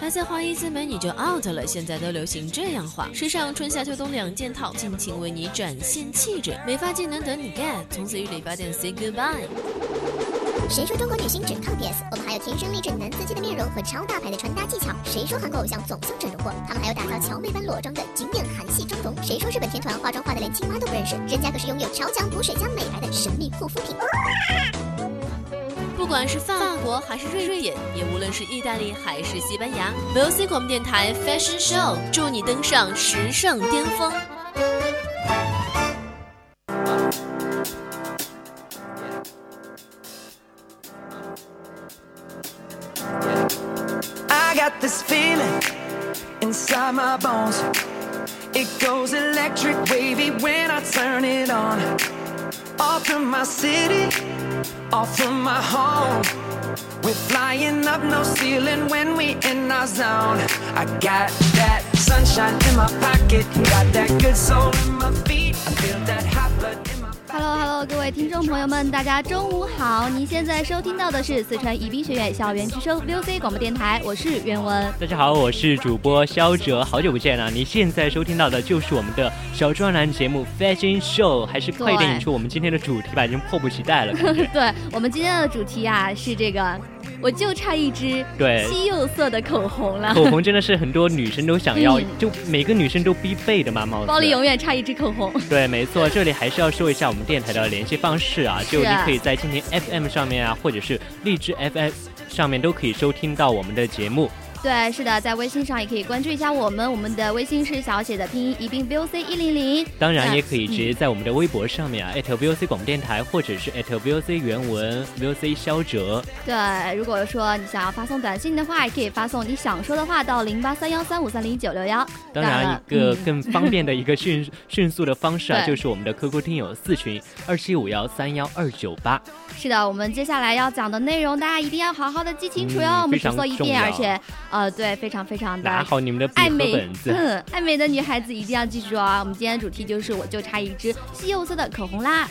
还在花一字眉你就 out 了，现在都流行这样画。时尚春夏秋冬两件套，尽情为你展现气质。美发技能等你 get，从此与理发店 say goodbye。谁说中国女星只靠 PS？我们还有天生丽质男司机的面容和超大牌的穿搭技巧。谁说韩国偶像总像整容过？他们还有打造乔妹般裸妆的经典韩系妆容。谁说日本天团化妆化的连青蛙都不认识？人家可是拥有超强补水加美白的神秘护肤品。不管是法国还是瑞典，也无论是意大利还是西班牙，VOC 广播电台 Fashion Show 祝你登上时尚巅峰。I got this feeling inside my bones. It goes electric wavy when I turn it on. Off from my city, off from my home. We're flying up no ceiling when we in our zone. I got that sunshine in my pocket, got that good soul in my feet. I feel that hot blood Hello Hello，各位听众朋友们，大家中午好！您现在收听到的是四川宜宾学院校园之声 VOC 广播电台，我是袁文。大家好，我是主播肖哲，好久不见了。你现在收听到的就是我们的小专栏节目 Fashion Show，还是快点引出我们今天的主题吧，已经迫不及待了。对我们今天的主题啊是这个，我就差一支对西柚色的口红了。口红真的是很多女生都想要，嗯就每个女生都必备的嘛，帽子。包里永远差一支口红。对，没错，这里还是要说一下我们电台的联系方式啊，就你可以在蜻蜓 FM 上面啊，或者是荔枝 FM 上面都可以收听到我们的节目。对，是的，在微信上也可以关注一下我们，我们的微信是小写的拼音宜宾 VOC 一零零。当然，也可以直接在我们的微博上面啊，@艾特 VOC 广播电台，或者是艾特 VOC 原文 VOC 肖哲。对，如果说你想要发送短信的话，也可以发送你想说的话到零八三幺三五三零九六幺。当然，一个嗯更方便的一个迅 迅速的方式啊，就是我们的 QQ 听友四群二七五幺三幺二九八。是的，我们接下来要讲的内容，大家一定要好好的记清楚哟。嗯我们只说一遍，而且，呃，对，非常非常的拿好你们的爱美本，子。嗯，爱美的女孩子一定要记住啊！我们今天的主题就是，我就差一支西柚色的口红啦。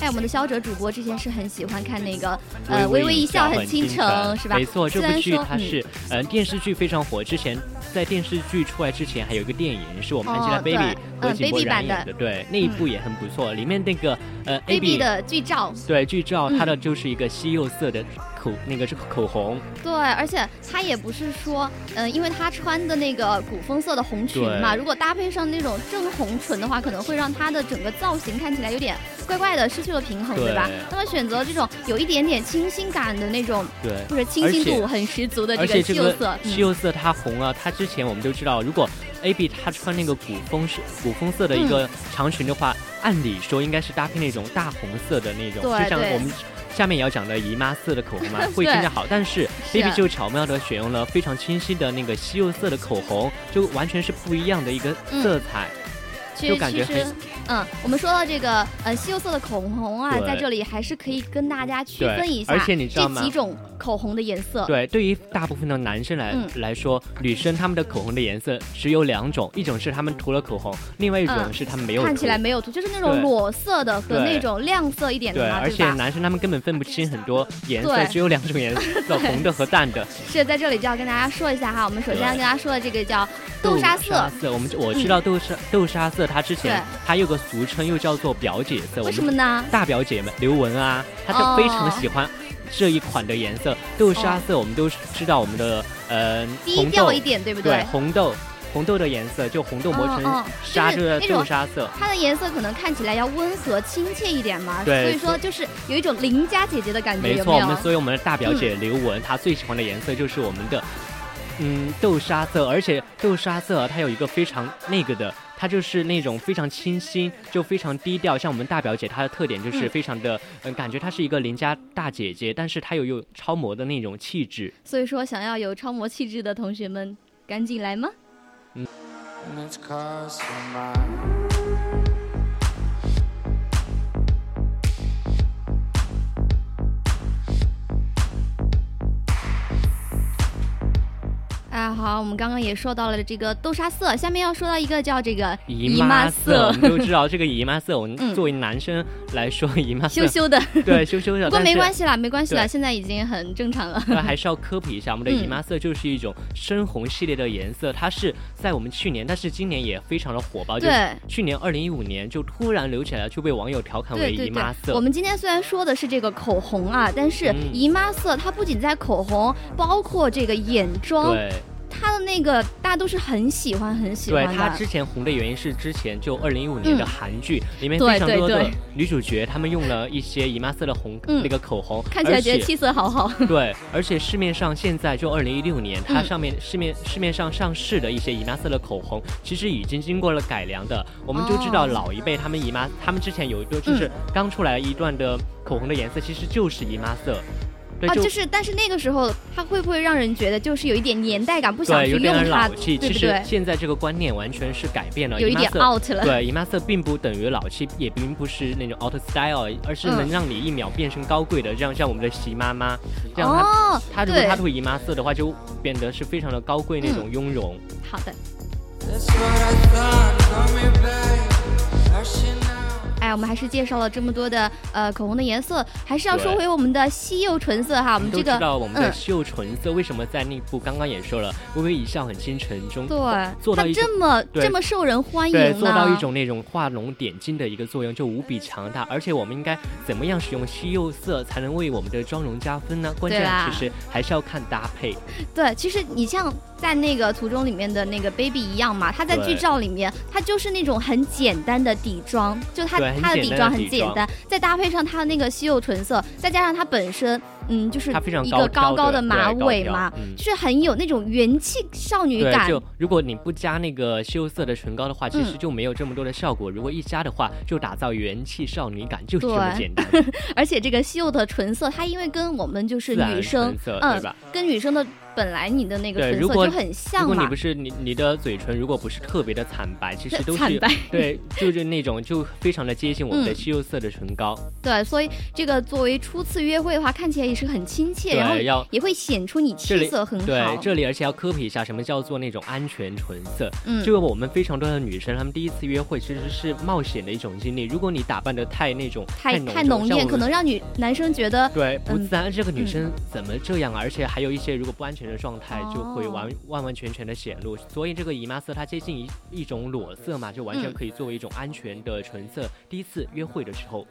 哎，我们的肖哲主播之前是很喜欢看那个，呃，微微微一笑很很倾城城，是吧？没错，这部剧它是呃电视剧非常火，之前在电视剧出来之前还有一个电影是我们哦 Angelababy 嗯和井柏然演的，对，那一部也很不错，里面那个呃 baby 的剧照，对剧照，嗯它的就是一个西柚色的口那个是口红，对，而且她也不是说，嗯、因为她穿的那个古风色的红裙嘛，如果搭配上那种正红唇的话，可能会让她的整个造型看起来有点怪怪的，失去了平衡，对吧？那么选择这种有一点点清新感的那种，对。或者清新度很十足的这个个西柚色，嗯西柚色它红啊，它之前我们都知道，如果 A B 她穿那个古风是古风色的一嗯个长裙的话，按理说应该是搭配那种大红色的那种，就像我们下面也要讲的姨妈色的口红嘛，会更加好。但是 baby 就巧妙的选用了非常清晰的那个西柚色的口红，就完全是不一样的一个色彩。其就感觉其实很，嗯，我们说到这个呃西柚色的口红啊，在这里还是可以跟大家区分一下，而且你知道吗这几种口红的颜色，对，对于大部分的男生来、嗯来说，女生她们的口红的颜色只有两种，一种是她们涂了口红，另外一种嗯是她们没有涂。看起来没有涂，就是那种裸色的和那种亮色一点对，的嘛，而且？男生他们根本分不清很多颜色，只有两种颜色，红的和淡的。是在这里就要跟大家说一下哈，我们首先要跟大家说的这个叫 豆沙色，豆沙色，我们我知道豆沙、豆沙色，它之前它有个俗称又叫做表姐色。为什么呢？大表姐们刘雯啊，她就非常喜欢这一款的颜色。豆沙色我们都知道，我们的呃低调一点，对不对红豆红豆的颜色就红豆磨成嗯嗯沙，就豆沙色。它的颜色可能看起来要温和亲切一点嘛，对所以说就是有一种邻家姐姐的感觉，没错，有没有？我们所以我们的大表姐刘雯，她最喜欢的颜色就是我们的嗯豆沙色，而且豆沙色它有一个非常那个的。它就是那种非常清新，就非常低调。像我们大表姐，她的特点就是嗯非常的，嗯，感觉她是一个邻家大姐姐，但是她又有超模的那种气质。所以说想要有超模气质的同学们，赶紧来吗？and 哎，好，我们刚刚也说到了这个豆沙色，下面要说到一个叫这个姨妈色，我们都知道这个姨妈色，我们嗯。作为男生来说，姨妈色羞羞的，对羞羞的，不过没关系啦，没关系啦，现在已经很正常了。那 还是要科普一下，我们的嗯。姨妈色就是一种深红系列的颜色，它是在我们去年，但是今年也非常的火爆，就是对去年二零一五年就突然流起来，就被网友调侃为姨妈，色。我们今天虽然说的是这个口红啊，但是嗯。姨妈色它不仅在口红，包括这个眼妆，对它的那个大家都是很喜欢很喜，欢的。它之前红的原因是之前就二零一五年的嗯韩剧、里面非常多的对对女主角，她们用了一些姨妈色的红、嗯那个口红，看起来觉得气色好好。对，而且市面上现在就二零一六年，它嗯上面、市面市面上上市的一些姨妈色的口红，其实已经经过了改良的。我们就知道哦老一辈他们姨妈，他们之前有一个就是刚出来一段的口红的颜色，其实就是姨妈色。对，啊，就就是，但是那个时候它会不会让人觉得就是有一点年代感，不想，去有点用它，老气。其实对不对？现在这个观念完全是改变了，有一点 out 了。对，姨妈色并不等于老气，也并不是那种 out style，而是嗯能让你一秒变身高贵的，这样像我们的席妈妈，这样她她如果她涂姨妈色的话，就变得是非常的高贵那种雍容。好的。That's what I thought. Call me back. Flashing out. 哎，我们还是介绍了这么多的呃口红的颜色，还是要说回我们的西柚唇色哈。我们都知这个道我们的嗯西柚唇色为什么在那部刚刚也说了，微微一笑很倾城中，对，做到这么这么受人欢迎对，做到一种那种画龙点睛的一个作用，就无比强大。而且我们应该怎么样使用西柚色才能为我们的妆容加分呢？关键其实还是要看搭配。对，其实你像在那个图中里面的那个 baby 一样嘛，她在剧照里面，她就是那种很简单的底妆，就她她的底妆很简单再搭配上她的那个西柚唇色，再加上她本身，嗯，就是一个高高的的马尾嘛，嗯就是很有那种元气少女，感。就如果你不加那个西柚色的唇膏的话，其实嗯就没有这么多的效果。如果一加的话，就打造元气少女感，就是这么对简单。而且这个西柚的唇色，它因为跟我们就是女生嗯，跟女生的本来你的那个唇色就很像嘛如果你不。是你你的嘴唇如果不是特别的惨白，其实 都是惨白对，就是那种就非常的接近我们的嗯西柚色的唇膏。对，所以这个作为初次约会的话，看起来也是很亲切，然后，要也会显出你气色很好。对，这里而且要科普一下什么叫做那种安全唇色。嗯，就我们非常多的女生，她们第一次约会其实是冒险的一种经历。如果你打扮的太那种太浓太浓艳，可能让女男生觉得对不嗯自然。这个女生怎么这样啊？而且还有一些如果不安全的状态，就会哦完完完全全的显露。所以这个姨妈色它接近一一种裸色嘛，就完全嗯可以作为一种安全的唇色。第一次约会的时候，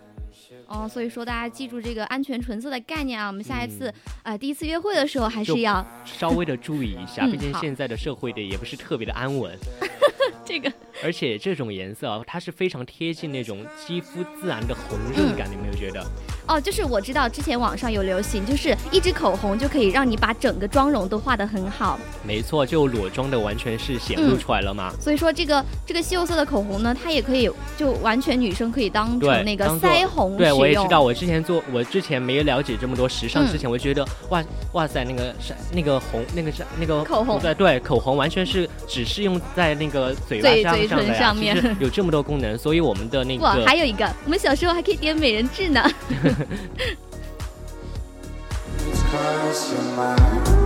哦，所以说大家记住这个安全唇色的概念啊。我们下一次嗯呃第一次约会的时候，还是要稍微的注意一下，嗯毕竟现在的社会的也不是特别的安稳。这个 而且这种颜色啊，它是非常贴近那种肌肤自然的红润感，你有没有觉得？哦，就是我知道之前网上有流行，就是一支口红就可以让你把整个妆容都画得很好。没错，就裸妆的完全是显露嗯出来了嘛。所以说这个这个西柚色的口红呢，它也可以就完全女生可以当成那个腮红对，我也知道，我之前做，我之前没有了解这么多时尚嗯之前，我觉得哇哇塞，那个是那个红，那个是那个口红对对，口红完全是只是用在那个嘴巴上嘴嘴唇上的呀上面有这么多功能，所以我们的那个 哇，个还有一个，我们小时候还可以点美人痣呢。It's 'cause you're mine.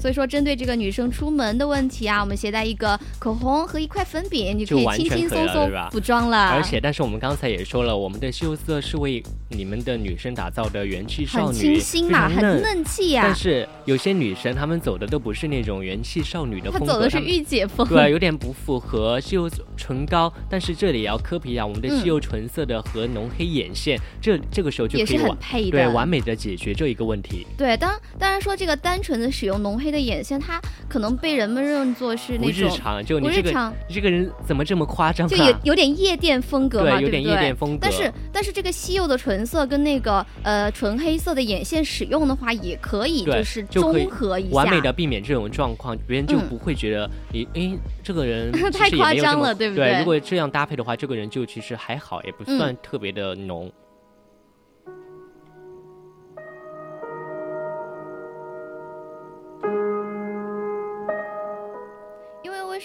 所以说，针对这个女生出门的问题啊，我们携带一个口红和一块粉饼，你就可以轻轻松松补妆了。而且，但是我们刚才也说了，我们的秀色是为你们的女生打造的元气少很女，清新嘛，很嫩。气呀、但是有些女生她们走的都不是那种元气少女的她风格，她走的是御姐风。对，有点不符合西柚唇膏，但是这里也要科普一下，我们的嗯西柚唇色的和浓黑眼线，这这个时候就可以完配的，对完美的解决这一个问题，对，当当然说这个单纯的使用浓黑的眼线，它可能被人们认作是那种日常。就你这个这个人怎么这么夸张就有啊？有点夜店风格嘛，对，有点不对夜店风格。但是但是这个西柚的唇色跟那个呃纯黑色的眼线使用的话，也可以就是综合一下，完美的避免这种状况，别人就嗯不会觉得你，哎、这个人 其太夸张了对不对对如果这样搭配的话，这个人就其实还好，也不嗯算特别的浓。因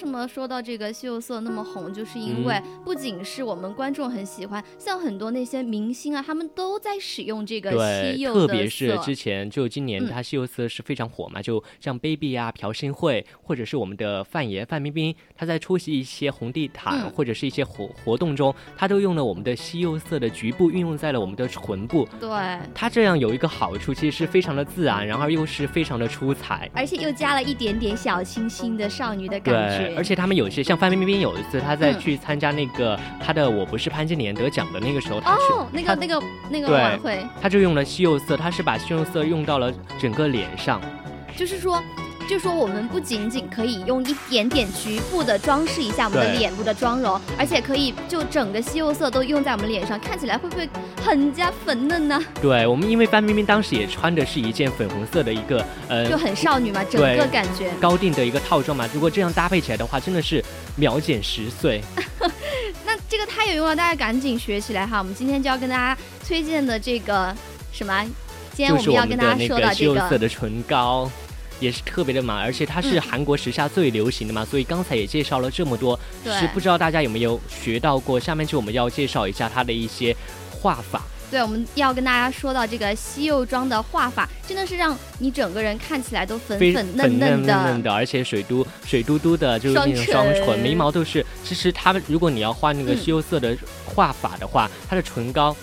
什什么说到这个西柚色那么红，就是因为不仅是我们观众很喜欢，像很多那些明星啊，他们都在使用这个对西，柚色。特别是之前就今年嗯它西柚色是非常火嘛，就像 baby 啊、朴信惠，或者是我们的范爷范冰冰，他在出席一些红地毯、嗯或者是一些活活动中，他都用了我们的西柚色的局部运用在了我们的唇部。对，它这样有一个好处，其实是非常的自然，然后又是非常的出彩。而且又加了一点点小清新的少女的感觉。对，而且他们有些像范冰冰有一次，她在嗯去参加那个她的《我不是潘金莲》得奖的那个时候，她去哦，那个那个那个晚会，她就用了西柚色，她是把西柚色用到了整个脸上。就是说。就说我们不仅仅可以用一点点局部的装饰一下我们的脸部的妆容，而且可以就整个西柚色都用在我们脸上，看起来会不会很加粉嫩呢？对我们，因为范冰冰当时也穿的是一件粉红色的一个呃就很少女嘛，整个感觉。高定的一个套装嘛，如果这样搭配起来的话，真的是秒减十岁。那这个太有用了，大家赶紧学起来哈！我们今天就要跟大家推荐的这个什么？今天我我们要跟大家说到这西柚色，的唇膏。也是特别的嘛，而且它是嗯韩国时下最流行的嘛，所以刚才也介绍了这么多，是不知道大家有没有学到过？下面就我们要介绍一下它的一些画法。对，我们要跟大家说到这个西柚妆的画法，真的是让你整个人看起来都粉粉嫩嫩嫩嫩的，而且水嘟水嘟嘟的，就是那种双唇，眉毛都是。其实它们如果你要画那个嗯西柚色的画法的话，它的唇膏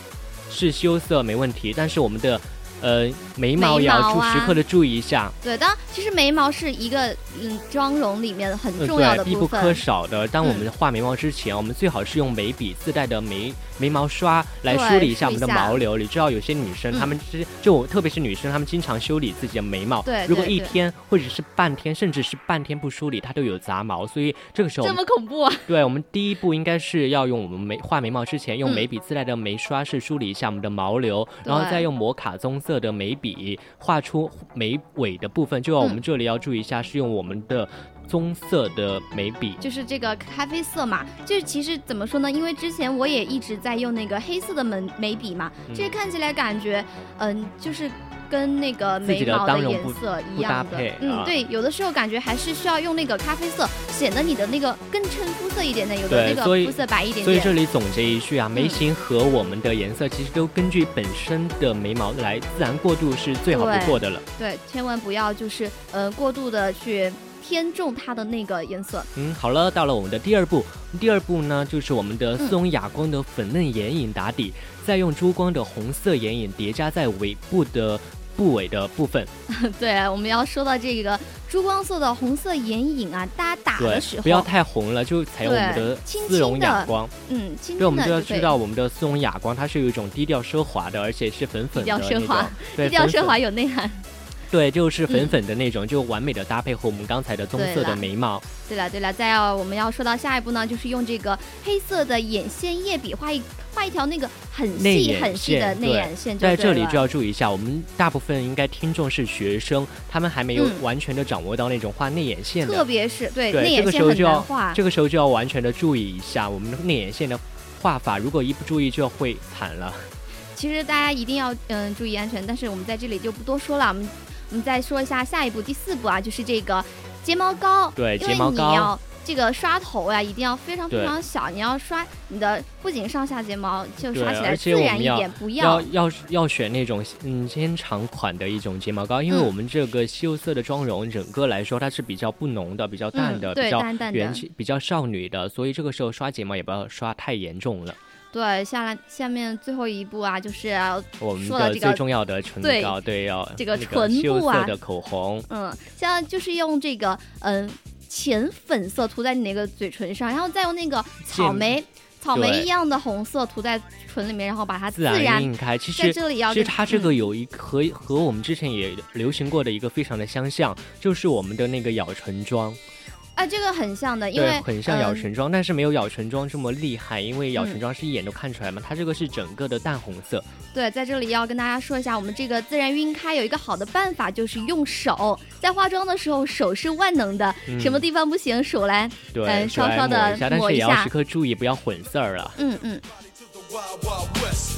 是西柚色没问题，但是我们的呃眉毛也要注啊时刻的注意一下，对，当然其实眉毛是一个嗯妆容里面很呃重要，的。必不可少的。当我嗯们画眉毛之前，我们最好是用眉笔自带的眉眉毛刷来梳理一下我们的毛流。你知道有些女生嗯她们之就特别是女生，她们经常修理自己的眉毛。对如果一天或者是半天，甚至是半天不梳理，它都有杂毛。所以这个时候这，么恐怖啊！对我们第一步应该是要用我们眉画眉毛之前，用嗯眉笔自带的眉刷是梳理一下我们的毛流，然后再用摩卡棕色的眉笔画出眉尾的部分。就要我们嗯这里要注意一下，是用我们的棕色的眉笔。就是这个咖啡色嘛，就是其实怎么说呢？因为之前我也一直在用那个黑色的眉眉笔嘛，嗯这看起来感觉，嗯，就是跟那个眉毛的颜色一样的配。嗯，啊对，有的时候感觉还是需要用那个咖啡色，显得你的那个更衬肤色一点点，有的那个肤色白一点所以这。里总结一句啊，眉嗯形和我们的颜色其实都根据本身的眉毛来自然过渡是最好不过的了。对，千万不要就是呃过度的去偏重它的那个颜色。嗯，好了，到了我们的第二步，第二步呢就是我们的嗯丝绒哑光的粉嫩眼影打底，再用珠光的红色眼影叠加在尾部的部位的部分，对，我们要说到这个珠光色的红色眼影啊，大家打的时，候，不要太红了，就采用我们的丝绒哑光。嗯，轻对，我们就要知道我们的丝绒哑光，它是有一种低调奢华的，而且是粉粉的那种调奢华，低调奢华有内涵。对，就是粉嗯粉的那种，就完美的搭配和我们刚才的棕色的眉毛。对了对了，再要我们要说到下一步呢，就是用这个黑色的眼线液笔画一画一条那个很细很细的内眼线就在这里就要注意一下，我们大部分应该听众是学生，他们还没有嗯完全的掌握到那种画内眼线的。特别是对对，内眼线很个时候就要难画。这个时候就要完全的注意一下我们的内眼线的画法，如果一不注意就会惨了。其实大家一定要嗯注意安全，但是我们在这里就不多说了，我们我们再说一下下一步第四步啊，就是这个睫毛膏。对，睫毛膏。这个刷头呀、一定要非常非常小，你要刷你的不仅上下睫毛，就刷起来自然一点，不要。要要选那种嗯纤长款的一种睫毛膏，因为嗯。我们这个西柚色的妆容整个来说它是比较不浓的、比较淡的、嗯对比较淡淡的。元气、比较少女的，所以这个时候刷睫毛也不要刷太严重了。对，下来下面最后一步啊，就是要我们说到这个的最重要的唇膏，对，要这个那唇部啊。色的口红，嗯，像就是用这个嗯浅粉色涂在你那个嘴唇上，然后再用那个草莓草莓一样的红色涂在唇里面，然后把它自然晕开。其在实这里要其实它这嗯。个有一和和我们之前也流行过的一个非常的相像，就是我们的那个咬唇妆，啊，这个很像的，因为，很像咬嗯唇妆，但是没有咬唇妆这么厉害，因为咬嗯唇妆是一眼都看出来嘛，它这个是整个的淡红色。对，在这里要跟大家说一下，我们这个自然晕开有一个好的办法，就是用手，在化妆的时候手是万能的，嗯什么地方不行手来，对，嗯稍稍的抹一下，但是也要时刻注意不要混色儿了。嗯嗯。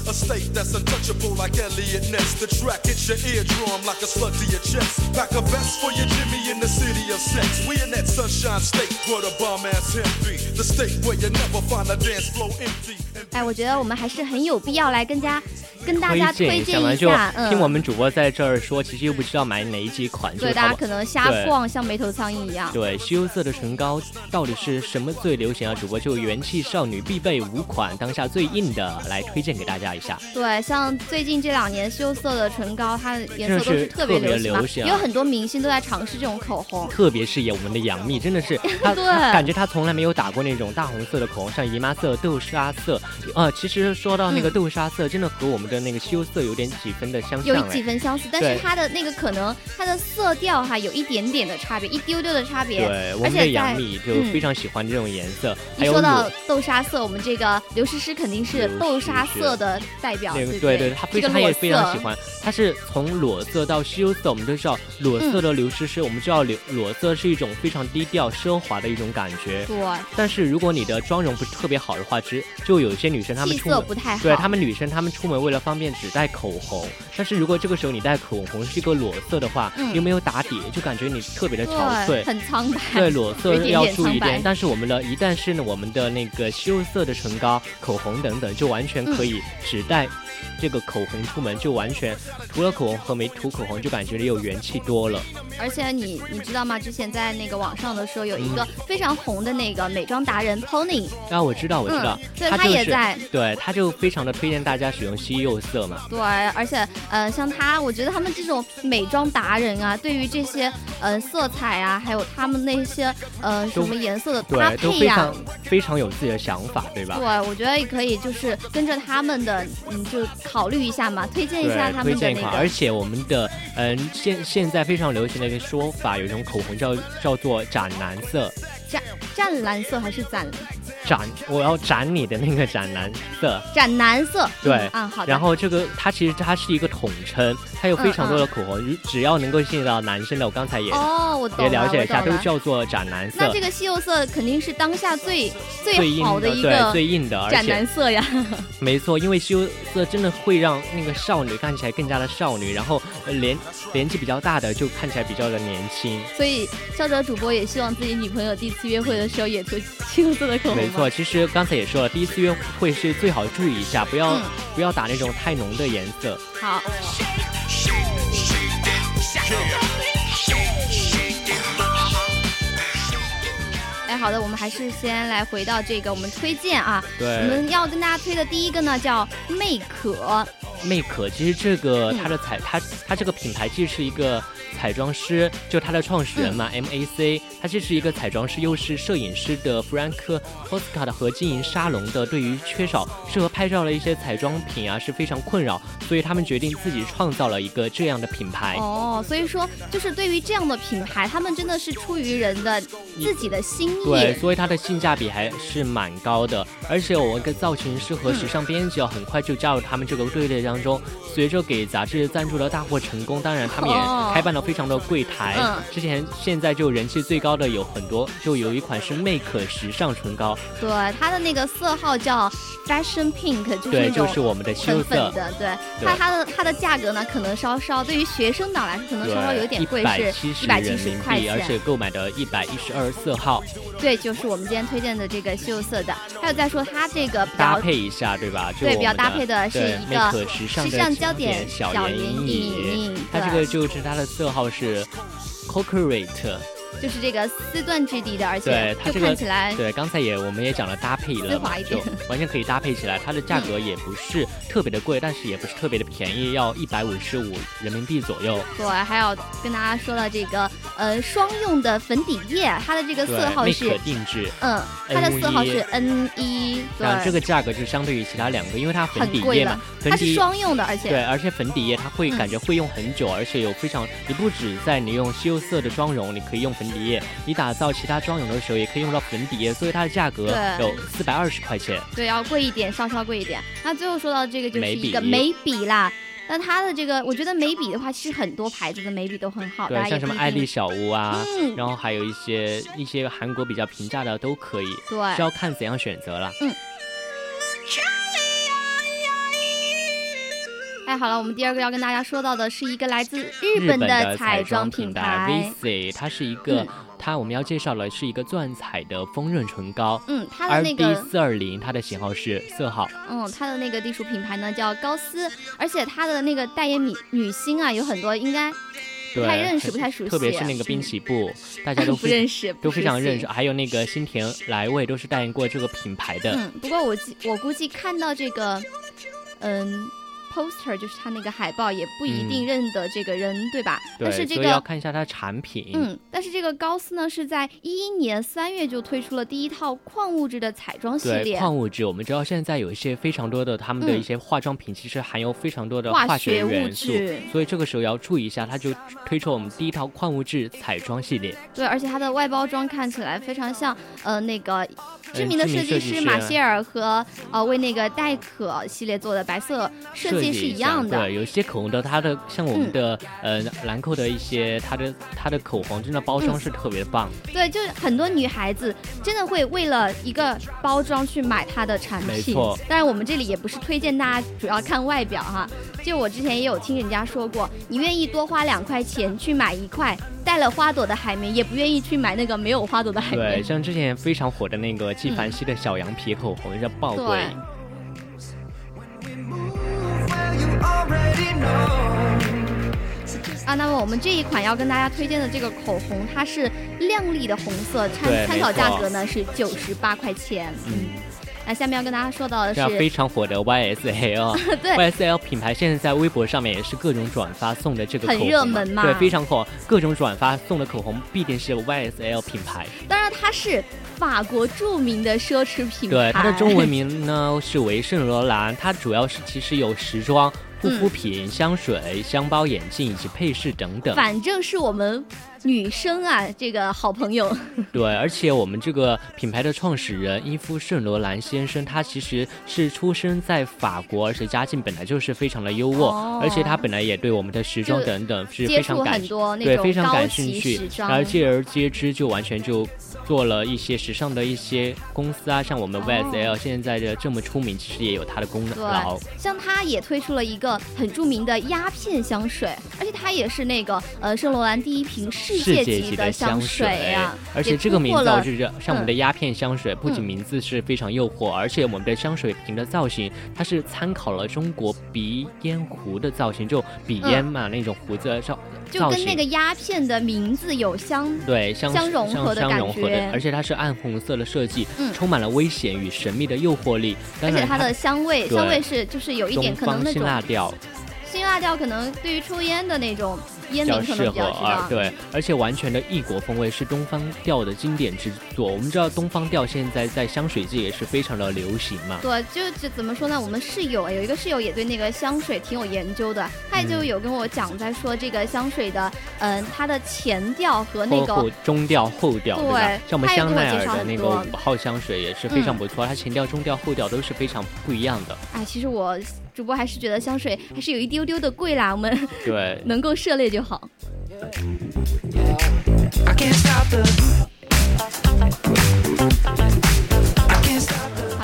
A state that's untouchable like Elliot Ness. The track hits your eardrum like a slug to your chest. Pack a vest for your Jimmy in the city of sex. We in that sunshine state where the bomb ass be. The state where you never find a dance floor empty. 哎，我觉得我们还是很有必要来跟家跟大家推荐荐一下听我嗯，们主播在这儿说，其实又不知道买哪一几款，就对，大家可能瞎逛，像没头苍蝇一样。对，西柚色的唇膏到底是什么最流行啊？主播就元气少女必备五款，当下最硬的来推荐给大家一下。对，像最近这两年羞涩的唇膏，它的颜色都是是特别流行有很多明星都在尝试这种口红。特别是演我们的杨幂，真的是 她，对她感觉她从来没有打过那种大红色的口红，像姨妈色、豆沙色。呃，其实说到那个嗯豆沙色，真的和我们的那个西柚色有点几分的相有像有。几分相似，但是它的那个可能它的色调哈有一点点的差别，一丢丢的差别。对，我而们的且在杨幂就嗯非常喜欢这种颜色，还有一说到豆沙色，我们这个刘诗诗肯定是豆沙诗诗色的代表，那个对对对，她非常他也非常喜欢，他是从裸色到西柚色，我们都知道裸色嗯的刘诗诗，我们知道裸裸色是一种非常低调奢华的一种感觉。对，但是如果你的妆容不是特别好的话，其实就有些女生她们出门。不太好。对她们女生，她们出门为了方便只带口红，但是如果这个时候你带口红是一个裸色的话，嗯又没有打底，就感觉你特别的憔，悴。很苍白。对裸色要注意一点，但是我们的一旦是呢我们的那个羞涩的唇膏、口红等等，就完全可以只带这个口红出门，就完全涂了口红和没涂口红就感觉有元气多了。而且你你知道吗？之前在那个网上的时候，有一个嗯非常红的那个美妆达人 Pony，啊，我知道，我知道，嗯对他他就是也在对，他就非常的推荐大家使用西柚色嘛。对，而且呃，像他，我觉得他们这种美妆达人啊，对于这些呃色彩啊，还有他们那些呃什么颜色的搭配呀、非常非常有自己的想法，对吧？对，我觉得也可以，就是跟着他们的，嗯，就考虑一下嘛，推荐一下对，他们的那个而且我们的嗯现现在非常流行的一个说法，有一种口红叫叫做斩蓝色，斩蓝色还是斩斩我要斩你的那个斩蓝色。斩蓝色？对嗯啊，好的。然后这个它其实它是一个统称，它有非常多的口红，如只要能够吸引到男生的，我刚才也嗯哦，我也了解了一下，都叫做斩男色那这，个西柚色肯定是当下最最好的一对个最硬的，而斩男色呀。没错，因为稀柚色真的会让那个少女看起来更加的少女，然后呃年年纪比较大的就看起来比较的年轻。所以肖哲主播也希望自己女朋友第一次约会的时候也涂西柚色的口红没错，，其实刚才也说了，第一次约会是最好注意一下，不要、嗯不要打那种太浓的颜色。好。哎，好的，我们还是先来回到这个我们推荐啊，我，们要跟大家推的第一个呢叫魅可，魅可其实这个嗯它的彩，它它这个品牌既是一个彩妆师，就它的创始人嘛、m A C，它既是一个彩妆师，又是摄影师的 Frank Posca 的和经营沙龙的，对于缺少适合拍照的一些彩妆品啊是非常困扰，所以他们决定自己创造了一个这样的品牌。哦，所以说就是对于这样的品牌，他们真的是出于人的自己的心意对，所以它的性价比还是蛮高的，而且我们跟造型师和嗯时尚编辑啊，很快就加入他们这个队列当中。随着给杂志赞助的大获成功，当然他们哦也开办了非常多柜台。嗯之前现在就人气最高的有很多，就有一款是魅可时尚唇膏，对，它的那个色号叫 Fashion Pink，就是就是我们的羞粉粉涩。的，对对它它的它的价格呢，可能稍稍对于学生党来说，可能稍稍有点贵，是一百七十块钱，而且。购买的一百一十二色号，对，就是我们今天推荐的这个秀色的。还有再说它这个搭配一下，对吧？就对比较搭配的是一个时尚焦点点小眼影它这个就是它的色号是 Cocorate。就是这个丝缎质地的，而且就看起来对，刚才也我们也讲了搭配了嘛，就丝滑一点完全可以搭配起来。它的价格也不是特别的贵，但是也不是特别的便宜，要一百五十五人民币左右。对，还要跟大家说到这个呃双用的粉底液，它的这个色，号魅是可定制。嗯，它的色号是 N 一，对，这个价格就相对于其他两个，因为它粉很贵了底液嘛，粉它是双用的，而且对，而且粉底液它会嗯感觉会用很久，而且有非常，你不止在你用西柚色的妆容，你可以用粉底液，你打造其他妆容的时候也可以用到粉底液，所以它的价格有四百二十块钱。对，要贵一点，稍稍贵一点。那最后说到这个就是眉一个眉笔啦。那它的这个，我觉得眉笔的话，其实很多牌子的眉笔都很好，对，像什么爱丽小屋啊，嗯然后还有一些一些韩国比较平价的都可以，对是要看怎样选择了。太好了，我们第二个要跟大家说到的是一个来自日日本的彩妆品牌 VC，它是一个嗯，它我们要介绍的是一个钻彩的丰润唇膏。嗯，它的那个四二零，它的型号是色号，嗯，它的那个隶属品牌呢叫高斯，而且它的那个代言女女星啊有很多，应该不，太认识，不太熟悉，特别是那个滨崎步，大家都 不认识，都非常认识，还有那个新田来未都是代言过这个品牌的。嗯，不过我记我估计看到这个，嗯。Poster 就是他那个海报，也不一定认得这个人，对吧？对，但是这所以要，看一下他的产品。嗯，但是这个高斯呢，是在一一年三月就推出了第一套矿物质的彩妆系对列，矿物质，我们知道现在有一些非常多的他们的嗯一些化妆品，其实含有非常多的化化学学物元素，质所以这个时候要注意一下，它就推出我们第一套矿物质彩妆系列。对，而且它的外包装看起来非常像呃那个知名的设计师师马歇尔和呃为那个黛可系列做的白色设计是一样的。对，有一些口红的，它的像我们嗯的、呃兰蔻的一些，它的它的口红真的包装嗯是特别的棒。对，就是很多女孩子真的会为了一个包装去买它的产品。没错当然我们这里也不是推荐大家主要看外表哈，就我之前也有听人家说过，你愿意多花两块钱去买一块带了花朵的海绵，也不愿意去买那个没有花朵的海绵对，绵。像之前非常火的那个纪梵希的小羊皮口红，叫爆贵。啊，那么我们这一款要跟大家推荐的这个口红，它是亮丽的红色，参参考价格呢是九十八块钱。嗯，那下面要跟大家说到的是非，常火的 YSL，对 YSL 品牌现在在微博上面也是各种转发送的这个口很红热门嘛对，非常火，各种转发送的口红必定是 YSL 品牌。当然它是法国著名的奢侈品牌。对，它的中文名呢是为圣罗兰，它主要是其实有时装、护肤品、香水、箱包、眼镜以及配饰等等。反正是我们女生啊，这个好朋友。对，而且我们这个品牌的创始人伊夫圣罗兰先生，他其实是出生在法国，而且家境本来就是非常的优渥，哦而且他本来也对我们的时装等等是非常感对，非常感兴趣而继而接之就完全就做了一些时尚的一些公司啊，像我们哦 YSL 现在的这么出名，其实也有它的功劳。对，像它也推出了一个很著名的鸦片香水，而且它也是那个呃圣罗兰第一瓶世世界级级的香水啊，而且这个名字就是像我们的嗯鸦片香水，不仅嗯名字是非常诱惑，而且我们的香水瓶的造型，它是参考了中国鼻烟壶的造型，就鼻烟嘛、那种胡子的造就。跟那个鸦片的名字有相对，相相融合的感相融合的，而且它是暗红色的设计，嗯。充满了危险与神秘的诱惑力。而且它的香味，香味是就是有一点可能那种辛辣调。辛辣调，可能对于抽烟的那种烟比较适合。啊，对，而且完全的异国风味是东方调的经典之作。我们知道东方调现在在香水界也是非常的流行嘛。对，就就怎么说呢？我们室友啊，有一个室友也对那个香水挺有研究的，他也就嗯有跟我讲，在说这个香水的，嗯、它的前调和那个中调后调，对吧？像我们香奈儿的那个五号香水也是非常不错，它前调、中调、后调都是非常不一样的。哎，其实我主播还是觉得香水还是有一丢丢的贵啦，我们对，能够涉猎就好。I can't stop the.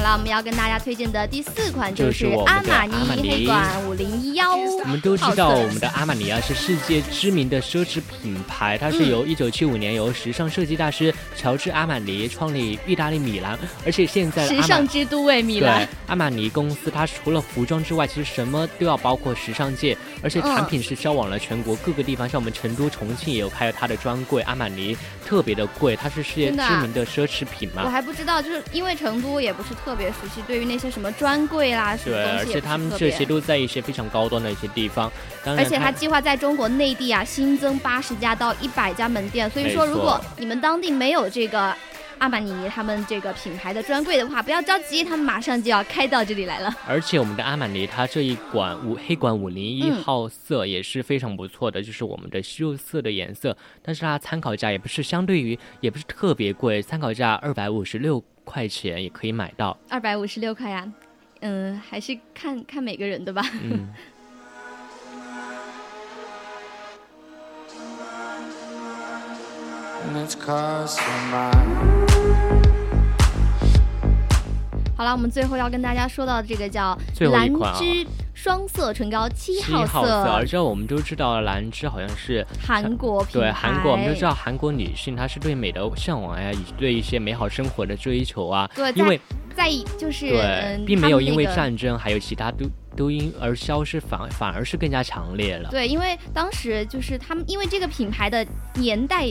好了，我们要跟大家推荐的第四款就是阿玛尼黑管五零一幺。我们都知道，我们的阿玛尼啊是世界知名的奢侈品牌，它是由一九七五年由时尚设计大师乔治阿玛尼创立意大利米兰，而且现在时尚之都哎，米兰对。阿玛尼公司，它除了服装之外，其实什么都要包括时尚界，而且产品是销往了全国各个地方，像我们成都、重庆也有开了它的专柜。阿玛尼特别的贵，它是世界知名的奢侈品嘛我。还不知道，就是因为成都也不是特别熟悉，对于那些什么专柜啦什么对，东西也而且他们这些都在一些非常高端的一些地方，当然而且他计划在中国内地啊新增八十家到一百家门店，所以说如果你们当地没有这个阿玛尼他们这个品牌的专柜的话，不要着急，他们马上就要开到这里来了。而且我们的阿玛尼它这一管五黑管五零一嗯号色也是非常不错的，就是我们的西肉色的颜色，但是它参考价也不是相对于也不是特别贵，参考价二百五十六块钱也可以买到。二百五十六块呀，嗯，还是看看每个人的吧。好了，我们最后要跟大家说到的这个叫最后一兰款啊芝双色唇膏七七号号色，而且我们都知道兰芝好像是韩国品牌，对韩国，我们都知道韩国女性她是对美的向往呀，以及对一些美好生活的追求啊。对，因为在就是对嗯，并没有因为战争还有其他都都因而消失，反反而是更加强烈了。对，因为当时就是他们，因为这个品牌的年代，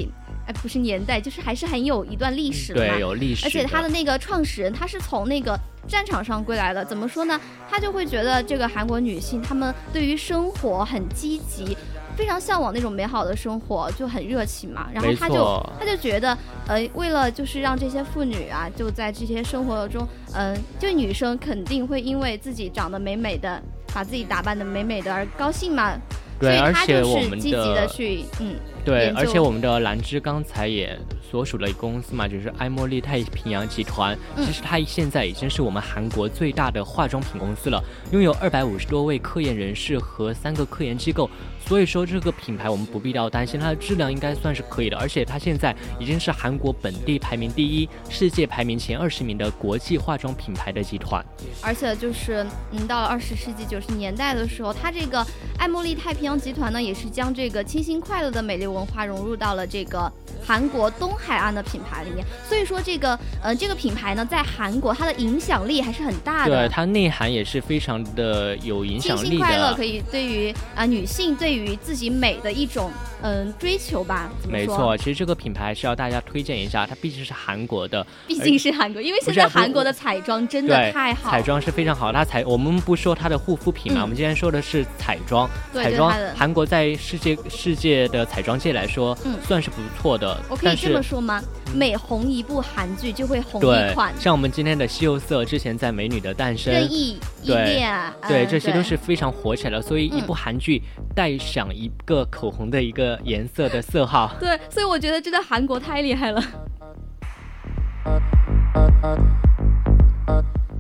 哎，不是年代，就是还是很有一段历史的嘛。对，有历史。而且它的那个创始人，他是从那个战场上归来的。怎么说呢？他就会觉得这个韩国女性，她们对于生活很积极，非常向往那种美好的生活，就很热情嘛。然后他就他就觉得，呃，为了就是让这些妇女啊，就在这些生活中，嗯、就女生肯定会因为自己长得美美的，把自己打扮的美美的而高兴嘛。所以他就是积极的去，嗯，对，而且我们的兰芝刚才也所属的公司嘛，就是爱茉莉太平洋集团。嗯其实它现在已经是我们韩国最大的化妆品公司了，拥有二百五十多位科研人士和三个科研机构。所以说这个品牌我们不必要担心，它的质量应该算是可以的，而且它现在已经是韩国本地排名第一、世界排名前二十名的国际化妆品牌的集团。而且就是，嗯，到了二十世纪九十年代的时候，它这个爱茉莉太平洋集团呢，也是将这个清新快乐的美丽文化融入到了这个韩国东海岸的品牌里面。所以说，这个呃，这个品牌呢，在韩国它的影响力还是很大的对，它内涵也是非常的有影响力新快乐的。可以对于啊、女性对于自己美的一种嗯、追求吧。没错，，其实这个品牌是要大家推荐一下，它毕竟是韩国的，毕竟是韩国，因为现在韩国的彩妆真的，太好，彩妆是非常好。它彩我们不说它的护肤品嘛，嗯我们今天说的是彩妆。对彩妆韩国在世界世界的彩妆界来说，嗯算是不错的。我可以这么说吗？每红一部韩剧就会红一款，像我们今天的西柚色，之前在《美女的诞生》任意依对恋啊，对，嗯这些都是非常火起来的。所以一嗯部韩剧带上一个口红的一个颜色的色号，对，所以我觉得真的韩国太厉害了。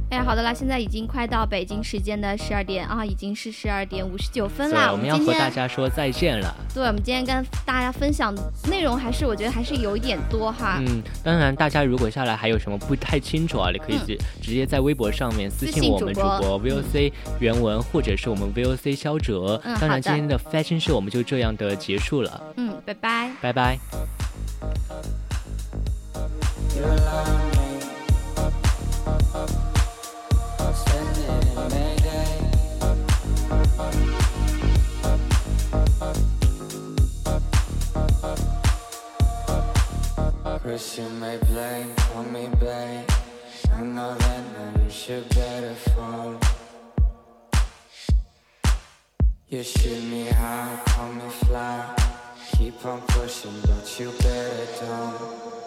哎呀，好的啦，现在已经快到北京时间的十二点啊，已经是十二点五十九分对，啦。我们要和大家说再见了。对，我们今天跟大家分享内容还是我觉得还是有一点多哈。嗯，当然，大家如果下来还有什么不太清楚啊，你可以直、直接在微博上面私信信我们主主播播 VOC 原文，或者是我们 VOC 肖哲。嗯当然，今天的 Fashion Show 我们就这样的结束了，嗯，拜拜。拜拜。Chris, you may blame, call me babe. I know that now you should better fall. You shoot me high, call me fly. Keep on pushing, but you better don't.